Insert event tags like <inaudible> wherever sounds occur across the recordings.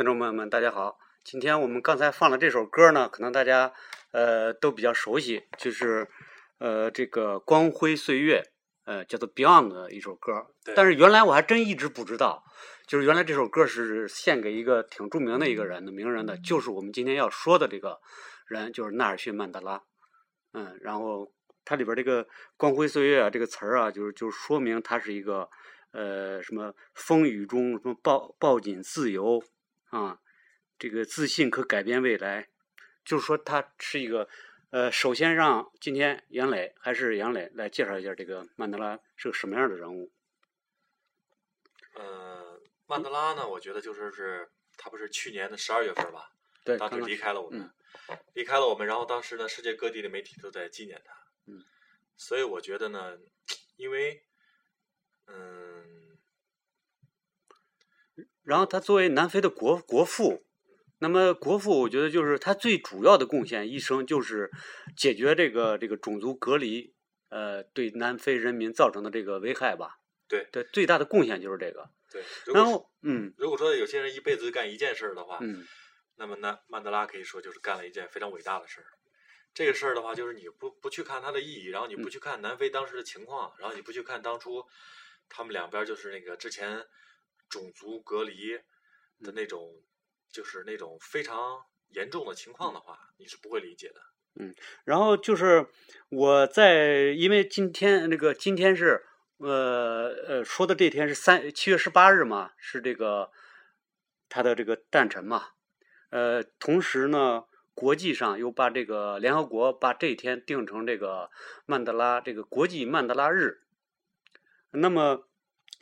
听众朋友们，大家好。今天我们刚才放的这首歌呢，可能大家呃都比较熟悉，就是呃这个《光辉岁月》。呃，叫做 Beyond 的一首歌，但是原来我还真一直不知道，就是原来这首歌是献给一个挺著名的一个人的名人的，就是我们今天要说的这个人，就是纳尔逊·曼德拉。嗯，然后它里边这个“光辉岁月”啊，这个词儿啊，就是就说明他是一个呃什么风雨中什么抱抱紧自由啊，这个自信可改变未来，就是说他是一个。呃，首先让今天杨磊还是杨磊来介绍一下这个曼德拉是个什么样的人物。呃，曼德拉呢，我觉得就是是他不是去年的十二月份吧？对，当时离开了我们，离开了我们，然后当时呢，世界各地的媒体都在纪念他。嗯。所以我觉得呢，因为，嗯，然后他作为南非的国国父。那么，国父我觉得就是他最主要的贡献，一生就是解决这个这个种族隔离，呃，对南非人民造成的这个危害吧。对，对，最大的贡献就是这个。对。然后，嗯，如果说有些人一辈子干一件事儿的话，嗯，那么那曼德拉可以说就是干了一件非常伟大的事儿。这个事儿的话，就是你不不去看它的意义，然后你不去看南非当时的情况，然后你不去看当初他们两边就是那个之前种族隔离的那种。就是那种非常严重的情况的话，你是不会理解的。嗯，然后就是我在，因为今天那个今天是呃呃说的这天是三七月十八日嘛，是这个他的这个诞辰嘛。呃，同时呢，国际上又把这个联合国把这一天定成这个曼德拉这个国际曼德拉日。那么，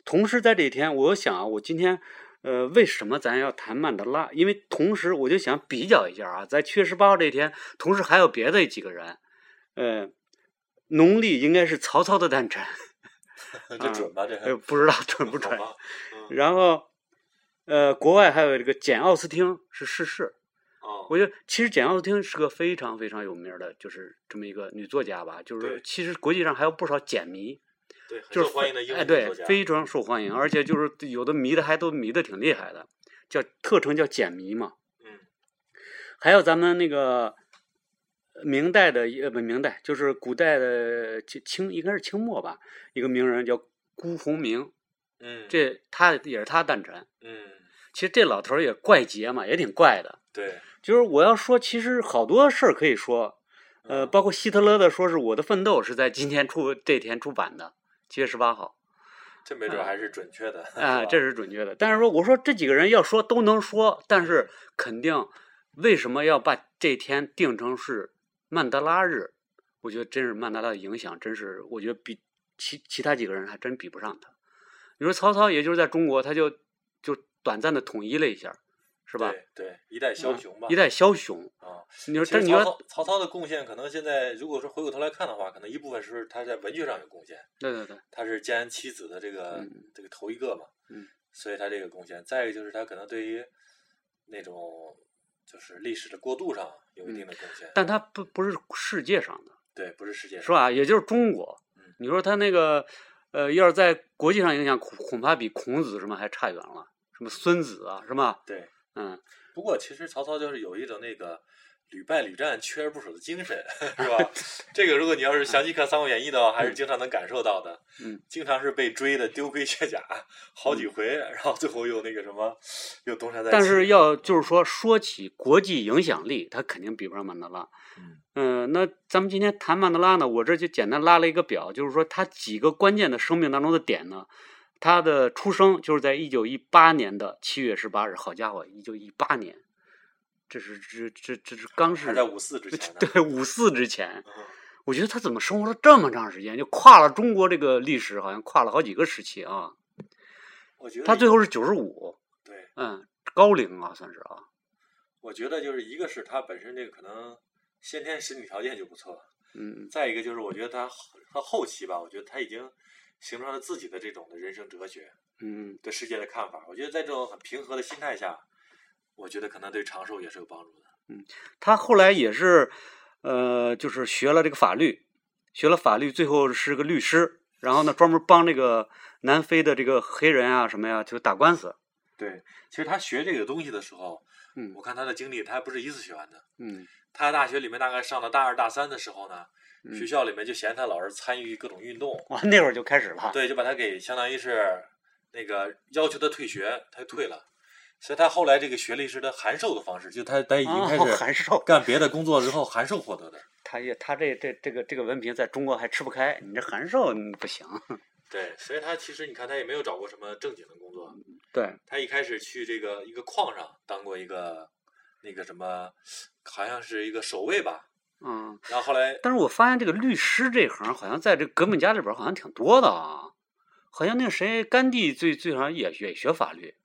同时在这一天，我想啊，我今天。呃，为什么咱要谈曼德拉？因为同时我就想比较一下啊，在七月十八号这一天，同时还有别的几个人，呃，农历应该是曹操的诞辰，<laughs> 这准吧？这不知道准不准？然后，呃，国外还有这个简奥斯汀是逝世。哦，我觉得其实简奥斯汀是个非常非常有名的，就是这么一个女作家吧。就是其实国际上还有不少简迷。就是哎，对，非常受欢迎，而且就是有的迷的还都迷的挺厉害的，叫特称叫简迷嘛。嗯。还有咱们那个明代的呃不明代，就是古代的清清应该是清末吧，一个名人叫辜鸿铭。嗯。这他也是他诞辰。嗯。其实这老头也怪杰嘛，也挺怪的。对。就是我要说，其实好多事儿可以说，呃，包括希特勒的说是我的奋斗是在今天出这天出版的。七月十八号，这没准还是准确的啊，<laughs> 这是准确的。但是说，我说这几个人要说都能说，但是肯定为什么要把这天定成是曼德拉日？我觉得真是曼德拉的影响，真是我觉得比其其他几个人还真比不上他。你说曹操，也就是在中国，他就就短暂的统一了一下。是吧？对，一代枭雄吧。一代枭雄啊！你说，但你说曹操的贡献，可能现在如果说回过头来看的话，可能一部分是他在文学上有贡献。对对对。他是建安七子的这个这个头一个嘛。嗯。所以他这个贡献，再一个就是他可能对于那种就是历史的过渡上有一定的贡献。但他不不是世界上的。对，不是世界上。是吧？也就是中国。嗯。你说他那个呃，要是在国际上影响，恐恐怕比孔子什么还差远了。什么孙子啊，是吧？对。嗯，不过其实曹操就是有一种那个屡败屡战、锲而不舍的精神，<laughs> 是吧？这个如果你要是详细看《三国演义》的话，还是经常能感受到的。嗯，经常是被追的丢盔卸甲好几回，然后最后又那个什么，又东山再起。但是要就是说说起国际影响力，他肯定比不上曼德拉。嗯嗯，那咱们今天谈曼德拉呢，我这就简单拉了一个表，就是说他几个关键的生命当中的点呢。他的出生就是在一九一八年的七月十八日，好家伙，一九一八年，这是这这这是刚是在五四之前。<laughs> 对五四之前，嗯我觉得他怎么生活了这么长时间，就跨了中国这个历史，好像跨了好几个时期啊。我觉得他最后是九十五，对，嗯，高龄啊，算是啊。我觉得就是一个是他本身这个可能先天身体条件就不错，嗯再一个就是我觉得他他后期吧，我觉得他已经形成了自己的这种的人生哲学，嗯，对世界的看法。我觉得在这种很平和的心态下，我觉得可能对长寿也是有帮助的。嗯他后来也是，呃，就是学了这个法律，学了法律，最后是个律师，然后呢，专门帮这个南非的这个黑人啊什么呀，就打官司。对，其实他学这个东西的时候，嗯我看他的经历，他还不是一次学完的。嗯他在大学里面大概上了大二大三的时候呢，嗯学校里面就嫌他老是参与各种运动，哇，那会儿就开始了。对，就把他给相当于是那个要求他退学，他就退了。所以他后来这个学历是他函授的方式，就他他已经开哦始函授干别的工作之后函授获得的。<laughs> 他也他这这这个这个文凭在中国还吃不开，你这函授不行。<laughs> 对，所以他其实你看他也没有找过什么正经的工作，对，他一开始去这个一个矿上当过一个那个什么，好像是一个守卫吧，嗯，然后后来但是我发现这个律师这行好像在这革命家里边好像挺多的啊，好像那个谁甘地最最好像也也学法律。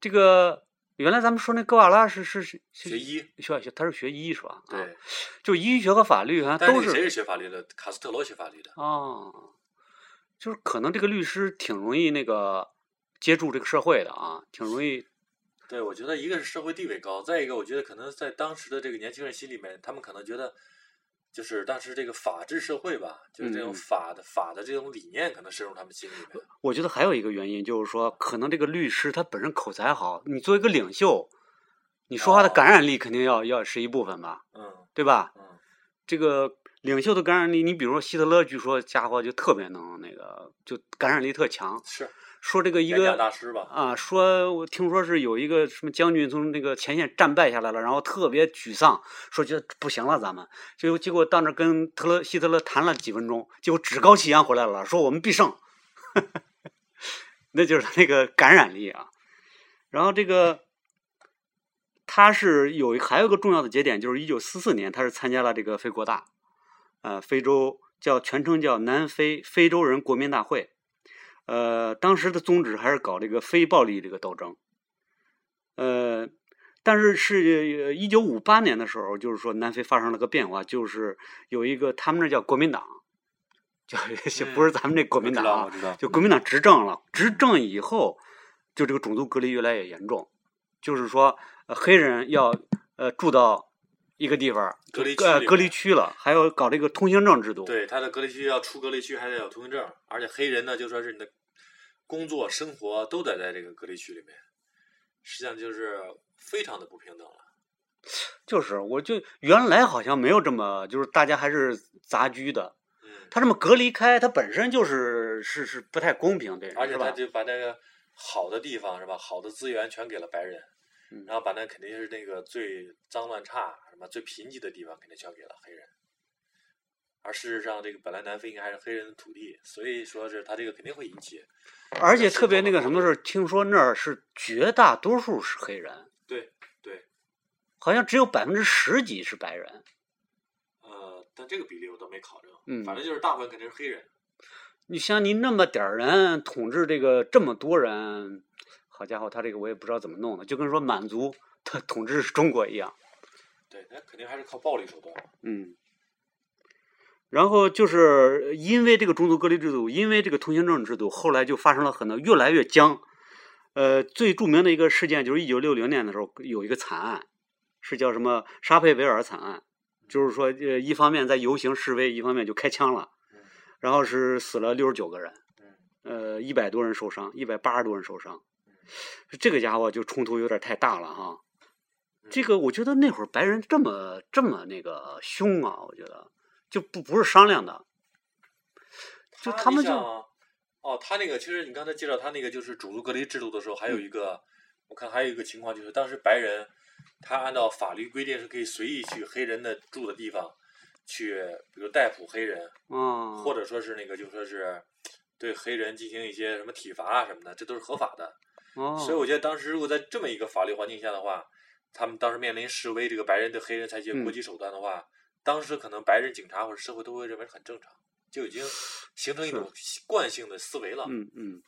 这个原来咱们说那哥瓦拉是是是是学医，学学他是学医是吧？啊，对，就医学和法律好像都是谁是学法律的？卡斯特罗学法律的。哦，就是可能这个律师挺容易那个接触这个社会的啊，挺容易对，我觉得一个是社会地位高，再一个我觉得可能在当时的这个年轻人心里面，他们可能觉得，就是当时这个法治社会吧，就是这种嗯法的、法的这种理念可能深入他们心里面。我觉得还有一个原因就是说，可能这个律师他本身口才好，你作为一个领袖，你说话的哦感染力肯定要要是一部分吧，嗯对吧？嗯，这个领袖的感染力，你比如说希特勒，据说家伙就特别能那个，就感染力特强。是说这个一个大师吧？啊，说我听说是有一个什么将军从那个前线战败下来了，然后特别沮丧，说觉得不行了，咱们结果结果到那儿跟特勒希特勒谈了几分钟，结果趾高气扬回来了，说我们必胜，<laughs> 那就是他那个感染力啊。然后这个他是有还有一个重要的节点，就是一九四四年，他是参加了这个非国大，呃，非洲叫全称叫南非非洲人国民大会。呃，当时的宗旨还是搞这个非暴力这个斗争。呃，但是是一九五八年的时候，就是说南非发生了个变化，就是有一个他们那叫国民党，就不是咱们这国民党啊就国民党执政了，执政以后，就这个种族隔离越来越严重，就是说、呃、黑人要呃住到一个地方隔离区呃隔离区了，还要搞这个通行证制度。对，他的隔离区要出隔离区，还得有通行证，而且黑人呢，就说是你的工作、生活都得在这个隔离区里面，实际上就是非常的不平等了。就是，我就原来好像没有这么，就是大家还是杂居的，嗯，他这么隔离开，他本身就是是是不太公平，对人而且？他就把那个好的地方是吧，好的资源全给了白人，嗯然后把那肯定是那个最脏乱差、什么最贫瘠的地方肯定交给了黑人。而事实上，这个本来南非应该还是黑人的土地，所以说是他这个肯定会引起。而且特别那个什么是，听说那儿是绝大多数是黑人，对对，好像只有百分之十几是白人。呃，但这个比例我倒没考证，嗯反正就是大部分肯定是黑人。你像你那么点儿人统治这个这么多人，好家伙，他这个我也不知道怎么弄的，就跟说满族他统治中国一样。对，那肯定还是靠暴力手段。嗯，然后就是因为这个种族隔离制度，因为这个通行证制度，后来就发生了很多越来越僵。呃，最著名的一个事件就是一九六零年的时候有一个惨案，是叫什么沙佩维尔惨案，就是说呃一方面在游行示威，一方面就开枪了，嗯然后是死了六十九个人，嗯呃一百多人受伤，一百八十多人受伤，这个家伙就冲突有点太大了哈。这个我觉得那会儿白人这么这么那个凶啊，我觉得就不不是商量的，就他们就哦，他那个其实你刚才介绍他那个就是种族隔离制度的时候，还有一个、我看还有一个情况就是当时白人他按照法律规定是可以随意去黑人的住的地方去，比如逮捕黑人，嗯，或者说是那个就说是对黑人进行一些什么体罚啊什么的，这都是合法的。哦，所以我觉得当时如果在这么一个法律环境下的话，他们当时面临示威，这个白人对黑人采取嗯。国际手段的话，当时可能白人警察或者社会都会认为很正常，就已经形成一种惯性的思维了，嗯嗯。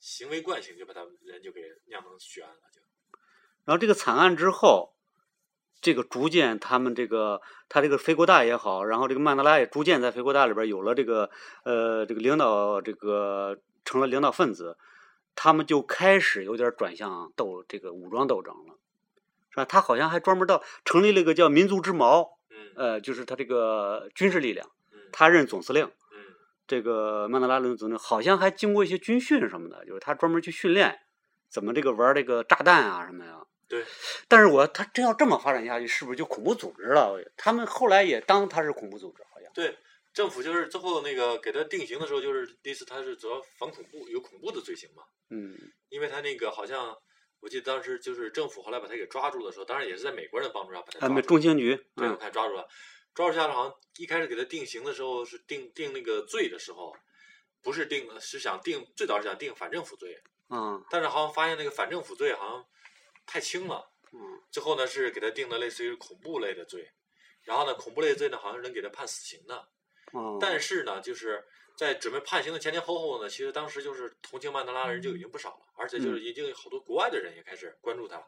行为惯性就把他们人就给酿成血案了，就然后这个惨案之后，这个逐渐他们这个他这个非国大也好，然后这个曼德拉也逐渐在非国大里边有了这个呃这个领导这个成了领导分子，他们就开始有点转向斗这个武装斗争了，是吧？他好像还专门到成立了一个叫民族之矛，嗯呃，就是他这个军事力量，嗯他任总司令。嗯这个曼德拉任总司令好像还经过一些军训什么的，就是他专门去训练怎么这个玩这个炸弹啊什么呀。对，<laughs> 但是我他真要这么发展下去，是不是就恐怖组织了？他们后来也当他是恐怖组织，好像。对，政府就是最后那个给他定刑的时候，就是那次他是主要防恐怖，有恐怖的罪行嘛，嗯。因为他那个好像我记得当时就是政府后来把他给抓住的时候，当然也是在美国人的帮助下把他抓住。中情局，对，我嗯看抓住了，抓住下来好像一开始给他定刑的时候是定定那个罪的时候，不是定是想定最早是想定反政府罪，啊但是好像发现那个反政府罪好像太轻了，嗯。最后呢是给他定的类似于恐怖类的罪，然后呢恐怖类的罪呢好像是能给他判死刑的，哦，但是呢就是在准备判刑的前前后后呢，其实当时就是同情曼德拉的人就已经不少了，而且就是已经有好多国外的人也开始关注他了，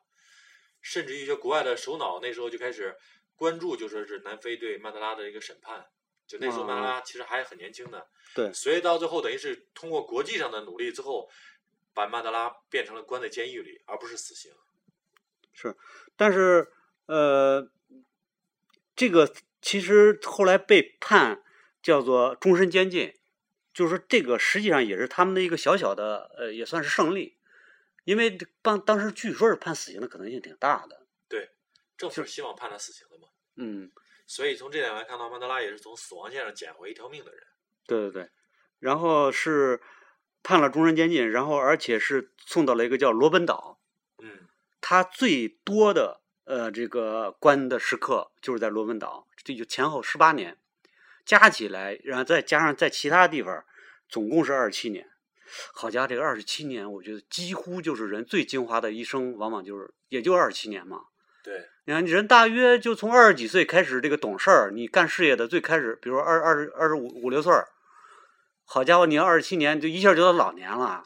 甚至一些国外的首脑那时候就开始关注，就说是南非对曼德拉的一个审判。就那时候曼德拉其实还很年轻的，对。所以到最后等于是通过国际上的努力之后，把曼德拉变成了关在监狱里，而不是死刑。是但是呃，这个其实后来被判叫做终身监禁，就是说这个实际上也是他们的一个小小的呃，也算是胜利，因为当当时据说是判死刑的可能性挺大的，对政府是希望判他死刑的嘛，嗯。所以从这点来看到，曼德拉也是从死亡线上捡回一条命的人。对对对，然后是判了终身监禁，然后而且是送到了一个叫罗本岛，嗯他最多的呃这个关的时刻就是在罗本岛，这就前后十八年，加起来，然后再加上在其他地方，总共是二十七年。好家伙，这个二十七年，我觉得几乎就是人最精华的一生，往往就是也就二十七年嘛。对，你看，人大约就从二十几岁开始这个懂事儿，你干事业的最开始，比如说二二十二十五五六岁儿，好家伙，你二十七年就一下就到老年了，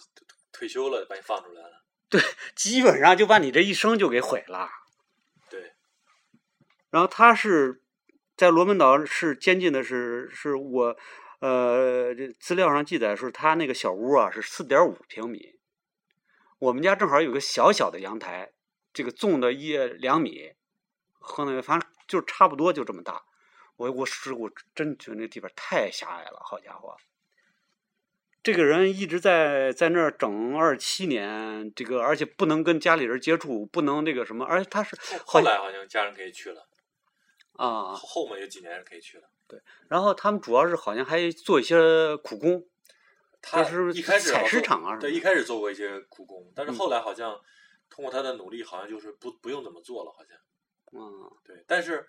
退休了把你放出来了。对基本上就把你这一生就给毁了。对，然后他是在罗门岛是监禁的是是我，呃，这资料上记载是他那个小屋啊是四点五平米，我们家正好有个小小的阳台，这个纵的一两米，和那个反正就差不多就这么大。我我是我真觉得那地方太狭隘了，好家伙！这个人一直在在那儿整二七年，这个而且不能跟家里人接触，不能那个什么，而且他是后来好像家人可以去了，啊，后后面有几年是可以去的。对。然后他们主要是好像还做一些苦工，他就是一开始采石场啊对，一开始做过一些苦工，但是嗯后来好像通过他的努力，好像就是不不用怎么做了，好像。嗯对，但是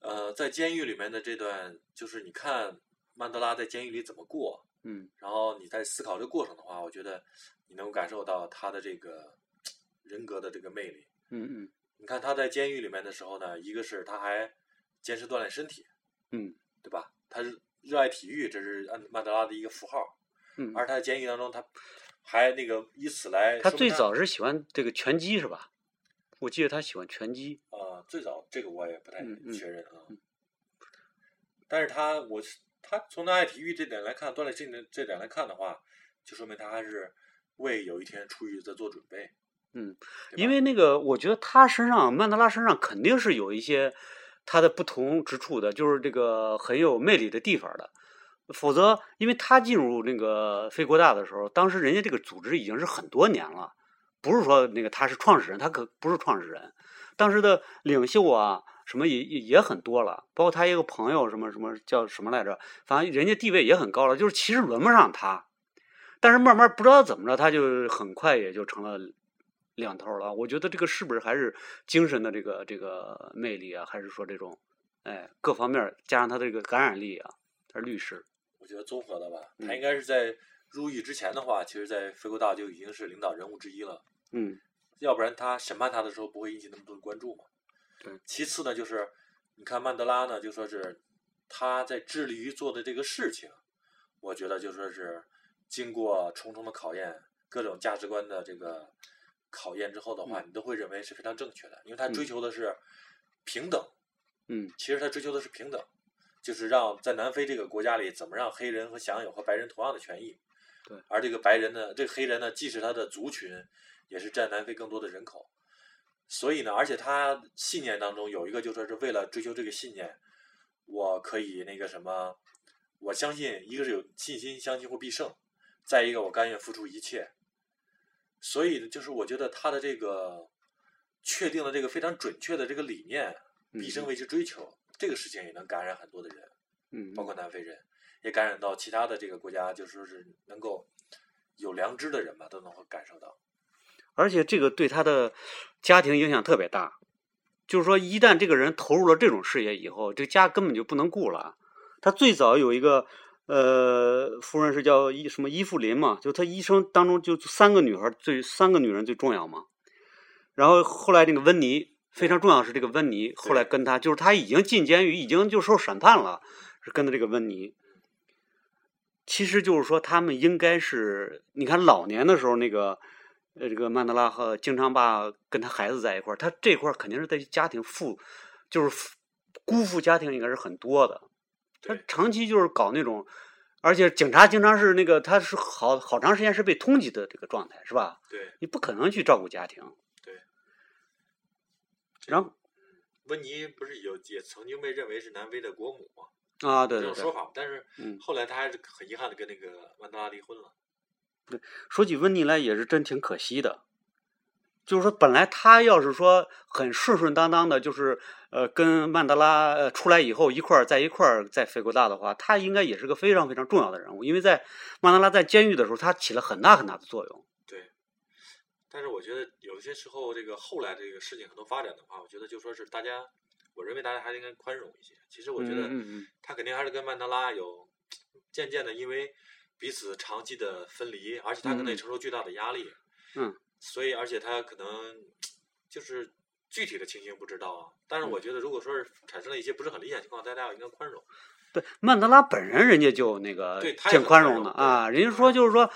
呃，在监狱里面的这段，就是你看曼德拉在监狱里怎么过，嗯然后你在思考这个过程的话，我觉得你能感受到他的这个人格的这个魅力。嗯嗯你看他在监狱里面的时候呢，一个是他还坚持锻炼身体，嗯对吧？他是热爱体育，这是安曼德拉的一个符号。嗯，而他在监狱当中，他还那个以此来他最早是喜欢这个拳击是吧？我记得他喜欢拳击，呃，最早这个我也不太确认啊。嗯但是他，我是他从他爱体育这点来看，锻炼身体这点来看的话，就说明他还是为有一天出狱在做准备。嗯，因为那个我觉得他身上曼德拉身上肯定是有一些他的不同之处的，就是这个很有魅力的地方的。否则，因为他进入那个非国大的时候，当时人家这个组织已经是很多年了，不是说那个他是创始人，他可不是创始人。当时的领袖啊，什么也也也很多了，包括他一个朋友，什么什么叫什么来着，反正人家地位也很高了，就是其实轮不上他，但是慢慢不知道怎么着，他就很快也就成了两头了。我觉得这个是不是还是精神的这个这个魅力啊，还是说这种哎各方面加上他这个感染力啊？他是律师，我觉得综合的吧，嗯他应该是在入狱之前的话，其实，在非洲大就已经是领导人物之一了。嗯要不然他审判他的时候不会引起那么多的关注嘛。对。其次呢，就是你看曼德拉呢，就说是他在致力于做的这个事情，我觉得就说是经过重重的考验，各种价值观的这个考验之后的话，你都会认为是非常正确的，因为他追求的是平等。嗯其实他追求的是平等，就是让在南非这个国家里，怎么让黑人和享有和白人同样的权益。对而这个白人呢，这个黑人呢，既是他的族群，也是占南非更多的人口。所以呢，而且他信念当中有一个，就说是为了追求这个信念，我可以那个什么，我相信一个是有信心，相信会必胜；再一个，我甘愿付出一切。所以就是我觉得他的这个确定了这个非常准确的这个理念，嗯毕生为之追求，这个事情也能感染很多的人，嗯，包括南非人，也感染到其他的这个国家，就说是能够有良知的人吧，都能够感受到。而且这个对他的家庭影响特别大，就是说，一旦这个人投入了这种事业以后，这个家根本就不能顾了。他最早有一个呃夫人是叫伊什么伊芙琳嘛，就他一生当中就三个女孩最三个女人最重要嘛。然后后来那个温妮非常重要是这个温妮，后来跟他就是他已经进监狱，已经就受审判了，是跟的这个温妮。其实就是说，他们应该是，你看老年的时候，那个，呃，这个曼德拉和经常把跟他孩子在一块儿，他这块儿肯定是在家庭负，就是辜负家庭应该是很多的。他长期就是搞那种，而且警察经常是那个，他是好好长时间是被通缉的这个状态，是吧？对，你不可能去照顾家庭。对。然后温妮不是有也曾经被认为是南非的国母吗？啊，对对对这种说，法，但是嗯后来他还是很遗憾的跟那个曼德拉离婚了。说起温妮来也是真挺可惜的，就是说本来他要是说很顺顺当当的，就是呃跟曼德拉呃出来以后一块儿在一块儿在非国大的话，他应该也是个非常非常重要的人物，因为在曼德拉在监狱的时候，他起了很大很大的作用。对，但是我觉得有些时候这个后来这个事情很多发展的话，我觉得就说是大家，我认为大家还是应该宽容一些。其实我觉得他肯定还是跟曼德拉有渐渐的因为彼此长期的分离，而且他可能也嗯承受巨大的压力。嗯。所以，而且他可能就是具体的情形不知道啊。但是嗯我觉得，如果说是产生了一些不是很理想情况，大家要应该宽容。对，曼德拉本人人家就那个对挺宽容容的啊，人家说就是说，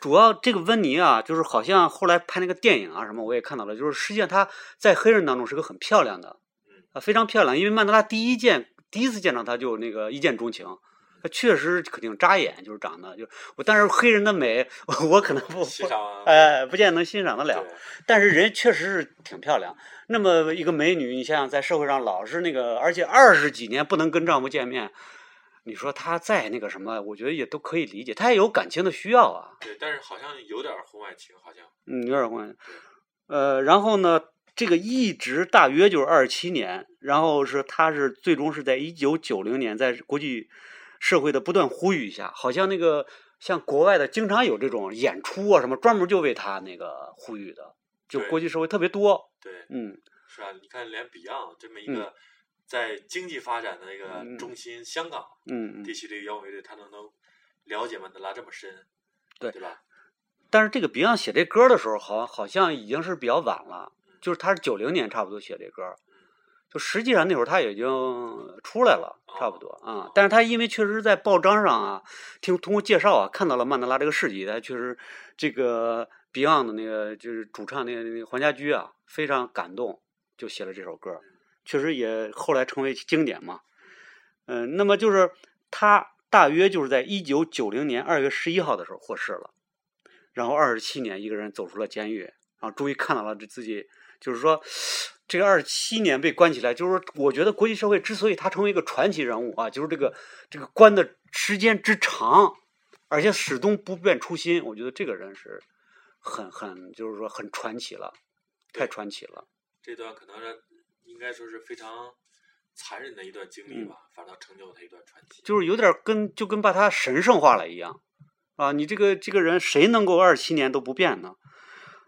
主要这个温妮啊，就是好像后来拍那个电影啊什么，我也看到了，就是实际上她在黑人当中是个很漂亮的，嗯啊，非常漂亮。因为曼德拉第一见第一次见到她就那个一见钟情，她确实肯定扎眼，就是长得就我，但是黑人的美 <laughs> 我可能不不欣赏哎不见得能欣赏得了。但是人确实是挺漂亮。那么一个美女，你想想，在社会上老是那个，而且二十几年不能跟丈夫见面，你说她再那个什么，我觉得也都可以理解，她也有感情的需要啊。对，但是好像有点婚外情，好像嗯，有点关系。呃，然后呢，这个一直大约就是二十七年，然后是她是最终是在一九九零年，在国际社会的不断呼吁一下，好像那个像国外的经常有这种演出啊什么，专门就为他那个呼吁的，就国际社会特别多。对，嗯，是啊，你看连 Beyond 这么一嗯个在经济发展的那嗯个中心，香港嗯嗯。地区这个摇滚乐队，他能能了解曼德拉这么深，对对吧？但是这个 Beyond 写这歌的时候，好好像已经是比较晚了，就是他是九零年差不多写这歌，就实际上那会儿他已经出来了，差不多啊。但是他因为确实在报章上啊，听通过介绍啊，看到了曼德拉这个事迹，他确实这个 Beyond 的那个就是主唱那个那个黄家驹啊，非常感动，就写了这首歌，确实也后来成为经典嘛。嗯、那么就是他大约就是在一九九零年二月十一号的时候获释了。然后二十七年一个人走出了监狱，然后终于看到了这自己，就是说，这个二十七年被关起来，就是说我觉得国际社会之所以他成为一个传奇人物啊，就是这个这个关的时间之长，而且始终不变初心，我觉得这个人是很很就是说很传奇了，太传奇了。这段可能是应该说是非常残忍的一段经历吧，反倒成就了他一段传奇。嗯就是有点跟就跟把他神圣化了一样啊！你这个这个人谁能够二十七年都不变呢？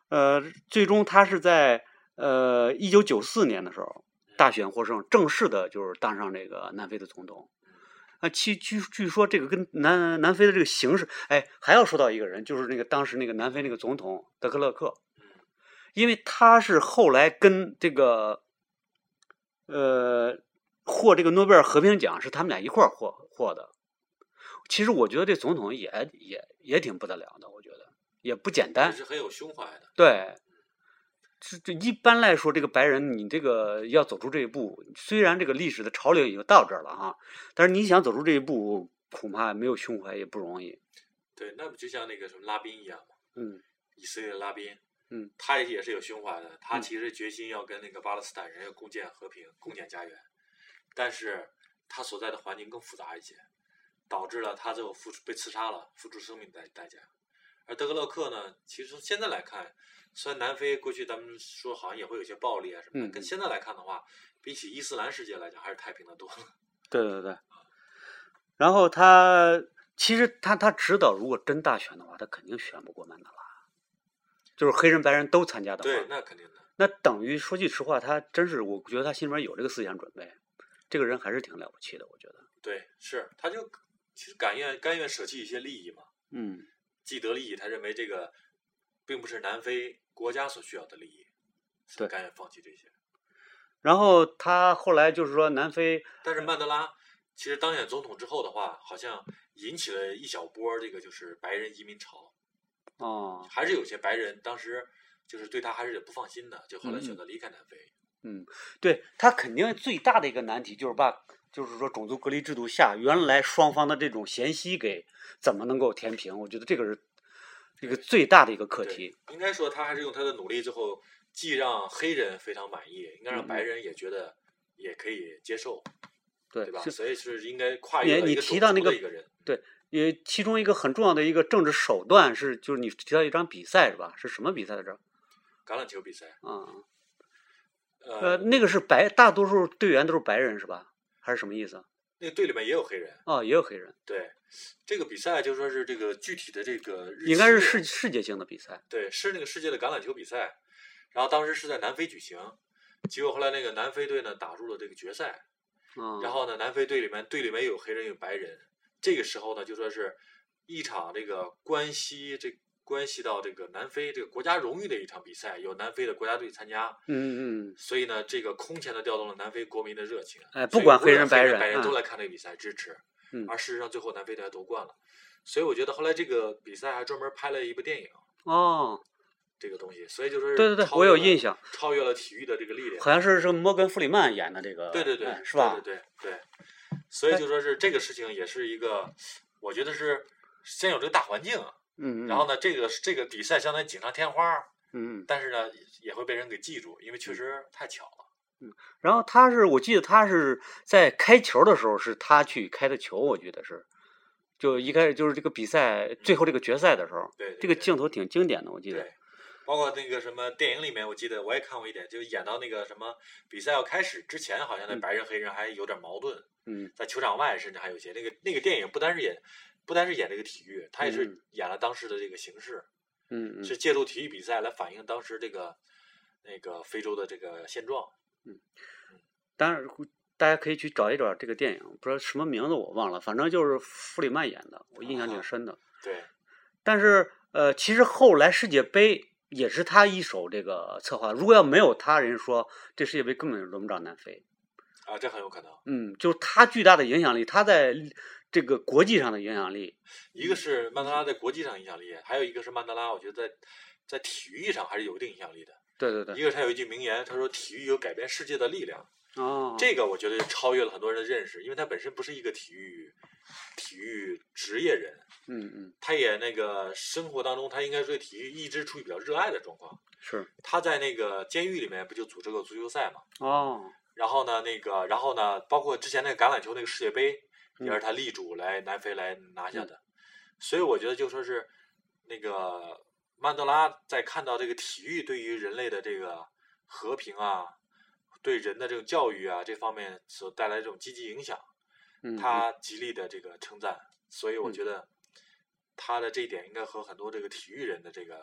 呃，最终他是在呃一九九四年的时候大选获胜，正式的就是当上这个南非的总统。啊，其据据说这个跟南南非的这个形势，哎，还要说到一个人，就是那个当时那个南非那个总统德克勒克，因为他是后来跟这个呃获这个诺贝尔和平奖是他们俩一块儿获获的。其实我觉得这总统也也也挺不得了的，我觉得也不简也单。是很有胸怀的。对，这这一般来说，这个白人你这个要走出这一步，虽然这个历史的潮流已经到这儿了啊，但是你想走出这一步，恐怕没有胸怀也不容易。对，那不就像那个什么拉宾一样吗？嗯以色列的拉宾，嗯，他也是有胸怀的，他嗯其实决心要跟那个巴勒斯坦人要共建和平、共建家园，但是他所在的环境更复杂一些，导致了他最后付出被刺杀了，付出生命代代价。而德格洛克呢，其实从现在来看，虽然南非过去咱们说好像也会有些暴力啊什么的，嗯跟现在来看的话，比起伊斯兰世界来讲，还是太平的多了。<laughs> 对对对。然后他其实他他知道，如果真大选的话，他肯定选不过曼德拉，就是黑人白人都参加的话，对，那肯定的。那等于说句实话，他真是我觉得他心里面有这个思想准备，这个人还是挺了不起的，我觉得。对，是，他就其实甘愿甘愿舍弃一些利益嘛，嗯既得利益，他认为这个并不是南非国家所需要的利益，所以甘愿放弃这些。然后他后来就是说，南非但是曼德拉其实当选总统之后的话，好像引起了一小波儿这个就是白人移民潮，哦，还是有些白人当时就是对他还是不放心的，就后来选择离开南非。嗯对他肯定最大的一个难题就是把，就是说种族隔离制度下原来双方的这种嫌隙给怎么能够填平？我觉得这个是一个最大的一个课题。，应该说他还是用他的努力之后，既让黑人非常满意，应该让嗯白人也觉得也可以接受，对对吧？是所以是应该跨越你提到那个族的一个人。也其中一个很重要的一个政治手段是，就是你提到一场比赛是吧？是什么比赛来着？橄榄球比赛，啊、呃，呃，那个是白，大多数队员都是白人是吧？还是什么意思？那个队里面也有黑人。哦，也有黑人，对，这个比赛就说是这个具体的这个日应该是世世界性的比赛。对，是那个世界的橄榄球比赛，然后当时是在南非举行，结果后来那个南非队呢打入了这个决赛，嗯、然后呢南非队里面队里面有黑人有白人，这个时候呢就说是一场这个关系这关系到这个南非这个国家荣誉的一场比赛，有南非的国家队参加，嗯嗯所以呢这个空前的调动了南非国民的热情，哎不管黑人白人白人都嗯来看这个比赛支持，嗯而事实上最后南非队还夺冠了，所以我觉得后来这个比赛还专门拍了一部电影。嗯，哦，这个东西，所以就是对对对，我有印象，超越了体育的这个力量。好像是是摩根弗里曼演的这个，对对对，哎是吧？对对对对，所以就说是这个事情也是一个，我觉得是先有这个大环境，嗯嗯，然后呢，这个这个比赛相当于锦上添花，嗯嗯，但是呢也会被人给记住，因为确实太巧了。然后他是我记得他是在开球的时候是他去开的球，我觉得是，就一开始就是这个比赛最后这个决赛的时候，对，这个镜头挺经典的，我记得对，包括那个什么电影里面，我记得我也看过一点，就演到那个什么比赛要开始之前，好像那嗯。白人黑人还有点矛盾，嗯。在球场外甚至还有一些那个那个电影不单是演不单是演这个体育，他也是嗯。演了当时的这个形势，嗯嗯，是借助体育比赛来反映当时这个那个非洲的这个现状。当然大家可以去找一找这个电影，不知道什么名字我忘了，反正就是弗里曼演的，我印象挺啊深的。对，但是呃，其实后来世界杯也是他一手这个策划，如果要没有他，人说这世界杯根本轮不着南非。啊，这很有可能。嗯，就是他巨大的影响力，他在这个国际上的影响力。一个是曼德拉在国际上影响力，还有一个是曼德拉，我觉得在在体育上还是有一定影响力的。对对对，一个是他有一句名言，他说体育有改变世界的力量。哦，这个我觉得超越了很多人的认识，因为他本身不是一个体育体育职业人，嗯嗯他也那个生活当中他应该对体育一直处于比较热爱的状况。是他在那个监狱里面不就组织过足球赛嘛？哦，然后呢，那个然后呢，包括之前那个橄榄球那个世界杯，也是嗯他力主来南非来拿下的。所以我觉得就说是那个曼德拉在看到这个体育对于人类的这个和平啊，对人的这种教育啊这方面所带来的这种积极影响，嗯，他极力的这个称赞，所以我嗯觉得他的这一点应该和很多这个体育人的这个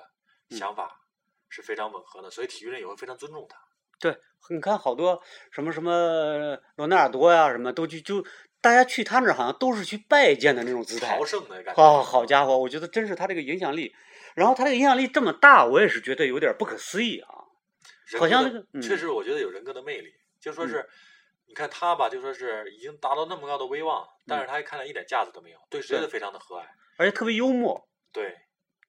嗯想法是非常吻合的，所以体育人也会非常尊重他。对，你看好多什么什么罗纳尔多呀、什么都去就大家去他那儿好像都是去拜见的那种姿态朝。圣的感觉。哦，好家伙，我觉得真是他这个影响力，然后他这个影响力这么大，我也是觉得有点不可思议啊。好像那个嗯确实，我觉得有人格的魅力。就说嗯是，你看他吧，就说是已经达到那么高的威望，但是他看来一点架子都没有，对谁都非常的和蔼。而且特别幽默。对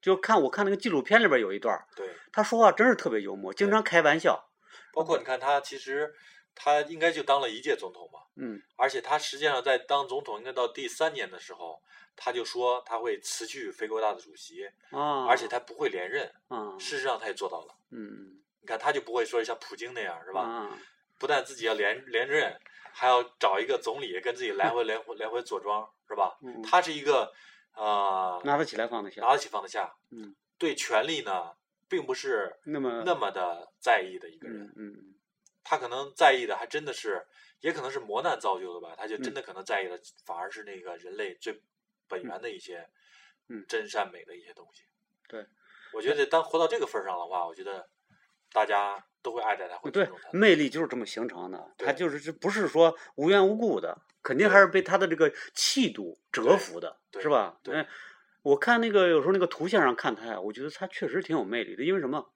就看我看那个纪录片里边有一段儿，对，他说话真是特别幽默，经常开玩笑。包括你看他其实他应该就当了一届总统嘛，嗯而且他实际上在当总统应该到第三年的时候，他就说他会辞去非国大的主席，啊，而且他不会连任。啊，事实上他也做到了。嗯你看他就不会说像普京那样是吧？啊，不但自己要连连任，还要找一个总理跟自己来回来回来回坐庄是吧？嗯他是一个啊、呃拿得起来放得下。拿得起放得下，嗯，对权力呢并不是那么那么的在意的一个人。嗯嗯他可能在意的还真的是，也可能是磨难造就的吧。他就真嗯的可能在意的反而是那个人类最本源的一些，嗯真善美的一些东西。对，我觉得当活到这个份儿上的话，我觉得大家都会爱戴他，会尊对重，他。魅力就是这么形成的。他就是这不是说无缘无故的，肯定还是被他的这个气度折服的，对是吧？对哎我看那个有时候那个图像上看他呀，我觉得他确实挺有魅力的。因为什么？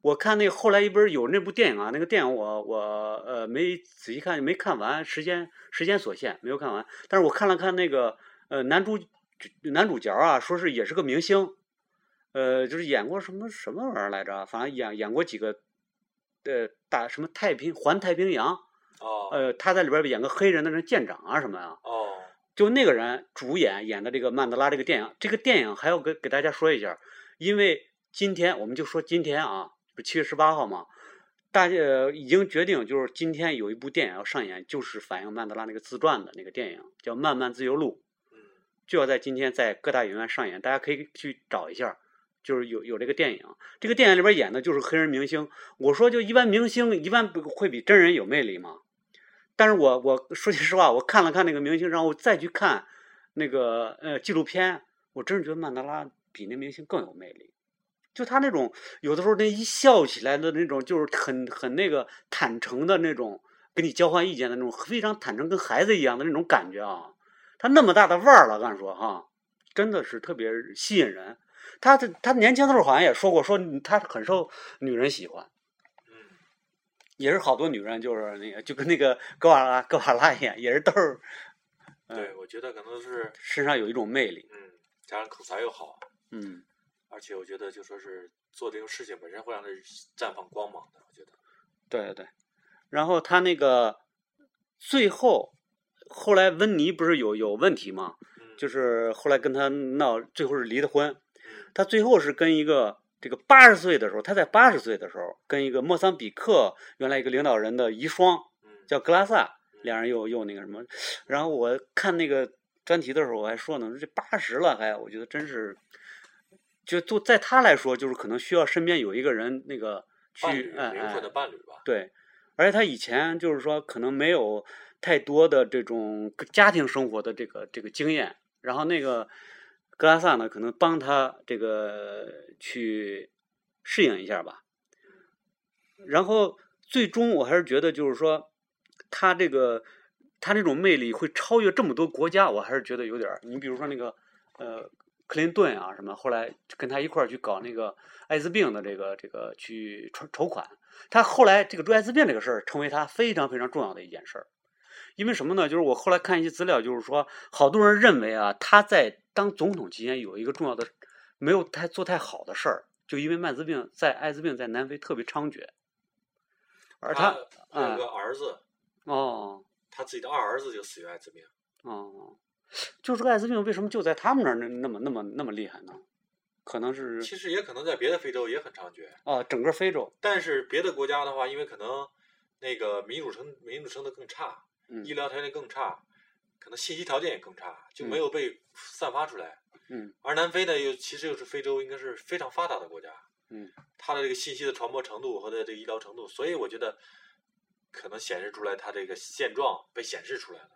我看那后来一本有那部电影啊，那个电影我我呃没仔细看，没看完，时间时间所限没有看完。但是我看了看那个呃男主男主角啊，说是也是个明星，呃，就是演过什么什么玩意儿来着？反正演演过几个呃大什么太平环太平洋，哦、呃，他在里边演个黑人的那舰长啊什么呀、哦，就那个人主演演的这个曼德拉这个电影，这个电影还要给给大家说一下，因为今天我们就说今天啊，不七月十八号嘛，大家呃已经决定就是今天有一部电影要上演，就是反映曼德拉那个自传的那个电影，叫《漫漫自由路》，嗯，就要在今天在各大影院上演，大家可以去找一下。就是有有这个电影，这个电影里边演的就是黑人明星。我说就一般明星一般不会比真人有魅力吗？但是我我说句实话，我看了看那个明星，然后我再去看那个呃纪录片，我真是觉得曼德拉比那明星更有魅力。就他那种有的时候那一笑起来的那种，就是很很那个坦诚的那种，跟你交换意见的那种非常坦诚，跟孩子一样的那种感觉啊。他那么大的腕儿了，敢说哈，真的是特别吸引人。他的他年轻的时候好像也说过，说他很受女人喜欢。嗯，也是好多女人，就是那个就跟那个格瓦拉格瓦拉一样，也是都是对，我觉得可能是，身上有一种魅力。嗯，加上口才又好，嗯，而且我觉得就说是做这个事情本身会让他绽放光芒的。我觉得，对对对。然后他那个最后后来温妮不是有有问题吗？嗯，就是后来跟他闹，最后是离的婚。嗯他最后是跟一个这个八十岁的时候，他在八十岁的时候跟一个莫桑比克原来一个领导人的遗孀嗯，叫格拉萨，两人又又那个什么。然后我看那个专题的时候，我还说呢，这八十了还，我觉得真是，就就在他来说，就是可能需要身边有一个人那个去哎灵魂的哎伴侣吧。对，而且他以前就是说可能没有太多的这种家庭生活的这个这个经验，然后那个格拉萨呢，可能帮他这个去适应一下吧。然后最终我还是觉得，就是说他这个他这种魅力会超越这么多国家，我还是觉得有点儿。你比如说那个呃克林顿啊什么，后来跟他一块儿去搞那个艾滋病的这个这个去筹筹款，他后来这个追艾滋病这个事儿成为他非常非常重要的一件事儿。因为什么呢？就是我后来看一些资料，就是说，好多人认为啊，他在当总统期间有一个重要的没有太做太好的事儿，就因为慢滋病在艾滋病在南非特别猖獗，而他他有个儿子，哦他自己的二儿子就死于艾滋病。哦，就这个艾滋病为什么就在他们那儿那那么那么那么厉害呢？可能是其实也可能在别的非洲也很猖獗，啊，整个非洲，但是别的国家的话，因为可能那个民主程民主程度更差，嗯医疗条件更差，可能信息条件也更差，就嗯没有被散发出来。嗯而南非呢，又其实又是非洲应该是非常发达的国家，嗯，它的这个信息的传播程度和它的这个医疗程度，所以我觉得可能显示出来它这个现状被显示出来了。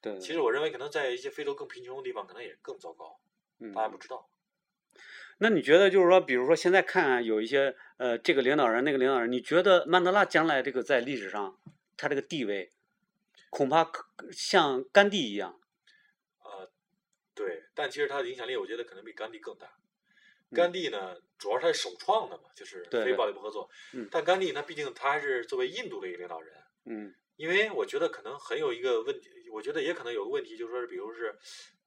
对，其实我认为可能在一些非洲更贫穷的地方，可能也更糟糕，嗯大家不知道。那你觉得就是说，比如说现在看有一些呃，这个领导人那个领导人，你觉得曼德拉将来这个在历史上他这个地位，恐怕可像甘地一样，呃，对，但其实他的影响力，我觉得可能比甘地更大。嗯甘地呢，主要是他是首创的嘛，就是非暴力不合作。嗯但甘地呢毕竟他还是作为印度的一个领导人，嗯因为我觉得可能很有一个问题，我觉得也可能有个问题，就是说是，比如是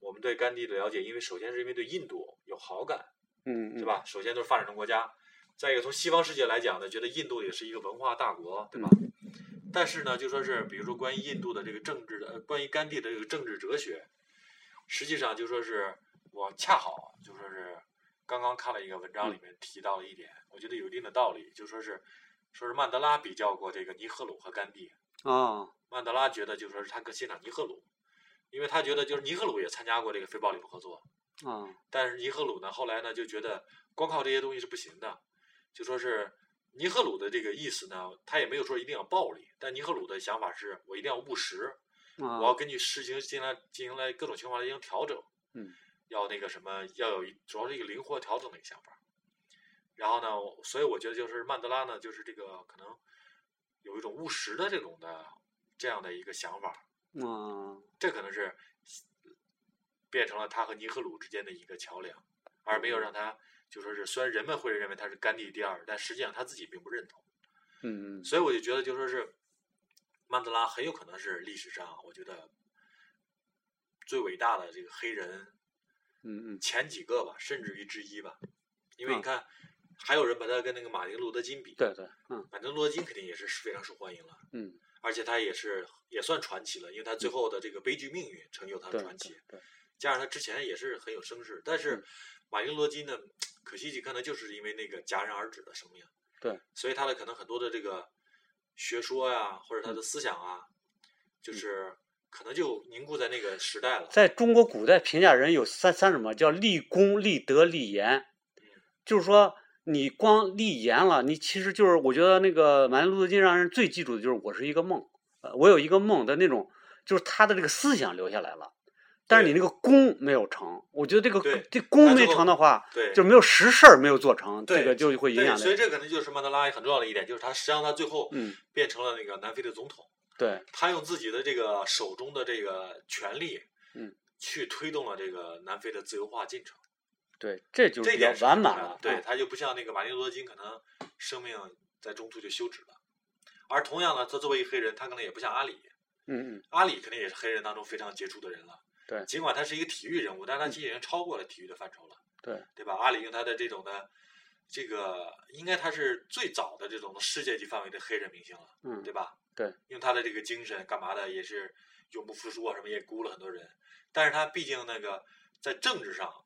我们对甘地的了解，因为首先是因为对印度有好感，嗯，对吧？首先都是发展中国家，再一个从西方世界来讲呢，觉得印度也是一个文化大国，对吧？但是呢，就说是比如说关于印度的这个政治的，呃，关于甘地的这个政治哲学，实际上就说是我恰好就说是刚刚看了一个文章里面提到了一点，我觉得有一定的道理，就说是说是曼德拉比较过这个尼赫鲁和甘地，啊，曼德拉觉得就说是他更欣赏尼赫鲁，因为他觉得就是尼赫鲁也参加过这个非暴力不合作，啊，但是尼赫鲁呢，后来呢就觉得光靠这些东西是不行的，就说是尼赫鲁的这个意思呢，他也没有说一定要暴力，但尼赫鲁的想法是我一定要务实，我要啊，根据事情进来进行来各种情况来进行调整，嗯，要那个什么，要有一主要是一个灵活调整的一个想法。然后呢，我所以我觉得就是曼德拉呢，就是这个可能有一种务实的这种的这样的一个想法，啊，这可能是变成了他和尼赫鲁之间的一个桥梁，而没有让他就说是虽然人们会认为他是甘地第二，但实际上他自己并不认同。嗯嗯。所以我就觉得就说是曼德拉很有可能是历史上我觉得最伟大的这个黑人嗯嗯，前几个吧，甚至于之一吧。因为啊。你看，还有人把他跟那个马丁路德金比，对对，嗯。马丁路德金肯定也是非常受欢迎了，嗯，而且他也是也算传奇了，因为他最后的这个悲剧命运成就他的传奇对。对，加上他之前也是很有声势，但是嗯马丁·罗金呢，可惜可能就是因为那个戛然而止的生命，对，所以他的可能很多的这个学说呀，或者他嗯的思想啊，就是可能就凝固在那个时代了。在中国古代评价人有三三什么叫立功、立德、立言，就是说你光立言了，你其实就是我觉得那个马丁路德金让人最记住的就是我是一个梦，呃，我有一个梦的那种，就是他的这个思想留下来了。但是你那个功没有成，我觉得这个对这功没成的话，对，就没有实事儿没有做成，对这个就会影响，所以。这可能就是曼德拉很重要的一点，就是他实际上他最后嗯，变成了那个南非的总统，对，他用自己的这个手中的这个权力，嗯，去推动了这个南非的自由化进程。对，这就是这比较完满了。对啊，他就不像那个马丁路德金，可能生命在中途就休止了。而同样呢，他作为一个黑人，他可能也不像阿里，嗯嗯，阿里肯定也是黑人当中非常杰出的人了。对尽管他是一个体育人物，但是他其实已经超过了体育的范畴了。对，对吧？阿里用他的这种的，这个应该他是最早的这种世界级范围的黑人明星了，嗯对吧？对，用他的这个精神干嘛的，也是永不服输啊，什么也鼓舞了很多人。但是他毕竟那个在政治上，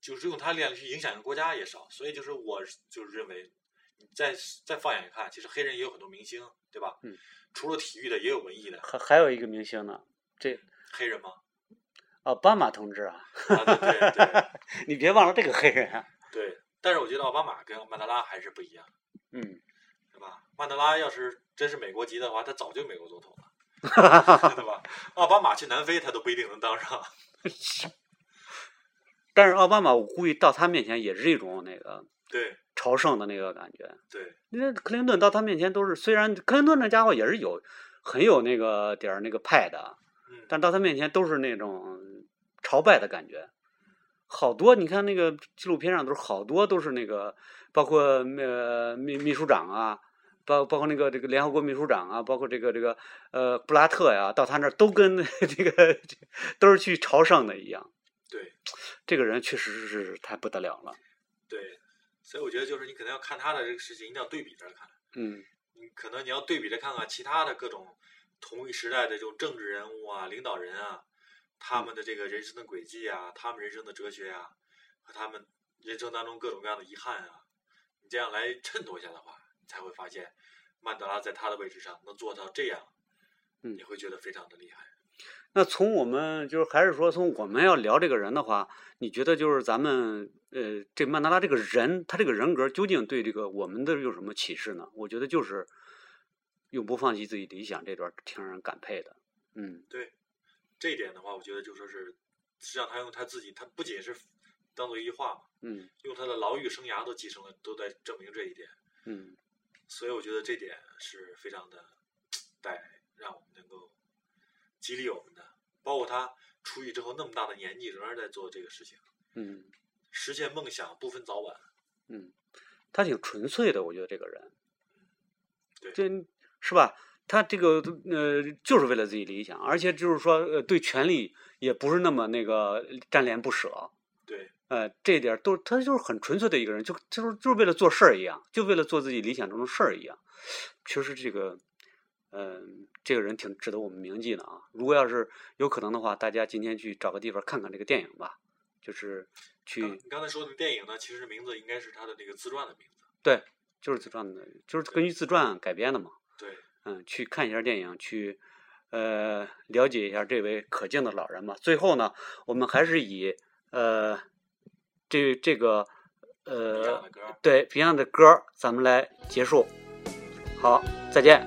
就是用他力量去影响一个国家也少，所以就是我就是认为，你再再放眼看，其实黑人也有很多明星，对吧？嗯，除了体育的，也有文艺的还还有一个明星呢，这黑人吗？奥巴马同志啊，啊，对对对 <laughs> 你别忘了这个黑人啊。对。但是我觉得奥巴马跟曼德拉还是不一样。嗯，对吧？曼德拉要是真是美国籍的话，他早就美国总统了，<laughs> 对吧？奥巴马去南非，他都不一定能当上。<laughs> 但是奥巴马，我估计到他面前也是一种那个对朝圣的那个感觉。对那克林顿到他面前都是，虽然克林顿那家伙也是有很有那个点儿那个派的，嗯，但到他面前都是那种朝拜的感觉。好多你看那个纪录片上都是好多都是那个，包括呃秘秘书长啊，包包括那个这个联合国秘书长啊，包括这个这个呃布拉特呀，到他那儿都跟这个都是去朝圣的一样。对这个人确实是太不得了了。对，所以我觉得就是你可能要看他的这个事情，一定要对比着看。嗯你可能你要对比着看看其他的各种同一时代的这种政治人物啊、领导人啊，他们的这个人生的轨迹啊，他们人生的哲学啊，和他们人生当中各种各样的遗憾啊，你这样来衬托一下的话，你才会发现曼德拉在他的位置上能做到这样，嗯你会觉得非常的厉害。那从我们就是还是说从我们要聊这个人的话，你觉得就是咱们呃这曼德拉这个人，他这个人格究竟对这个我们的有什么启示呢？我觉得就是永不放弃自己理想这段挺让人感佩的。嗯对这一点的话，我觉得就说是，实际上他用他自己，他不仅是当做一句话嘛，嗯用他的牢狱生涯都继承了，都在证明这一点。嗯所以我觉得这点是非常的带让我们能够激励我们的。包括他出狱之后那么大的年纪，仍然在做这个事情，嗯实现梦想不分早晚。嗯，他挺纯粹的，我觉得这个人，对这是吧？他这个呃，就是为了自己理想，而且就是说，呃，对权力也不是那么那个粘连不舍。对，呃，这一点儿都他就是很纯粹的一个人，就就是就是为了做事儿一样，就为了做自己理想中的事儿一样。其实这个，嗯、这个人挺值得我们铭记的啊。如果要是有可能的话，大家今天去找个地方看看这个电影吧，就是去你刚才说的电影呢，其实名字应该是他的那个自传的名字。对，就是自传的，就是根据自传改编的嘛。对，嗯，去看一下电影，去呃了解一下这位可敬的老人吧。最后呢，我们还是以呃这这个呃。对 Beyond 的歌儿，咱们来结束。好，再见。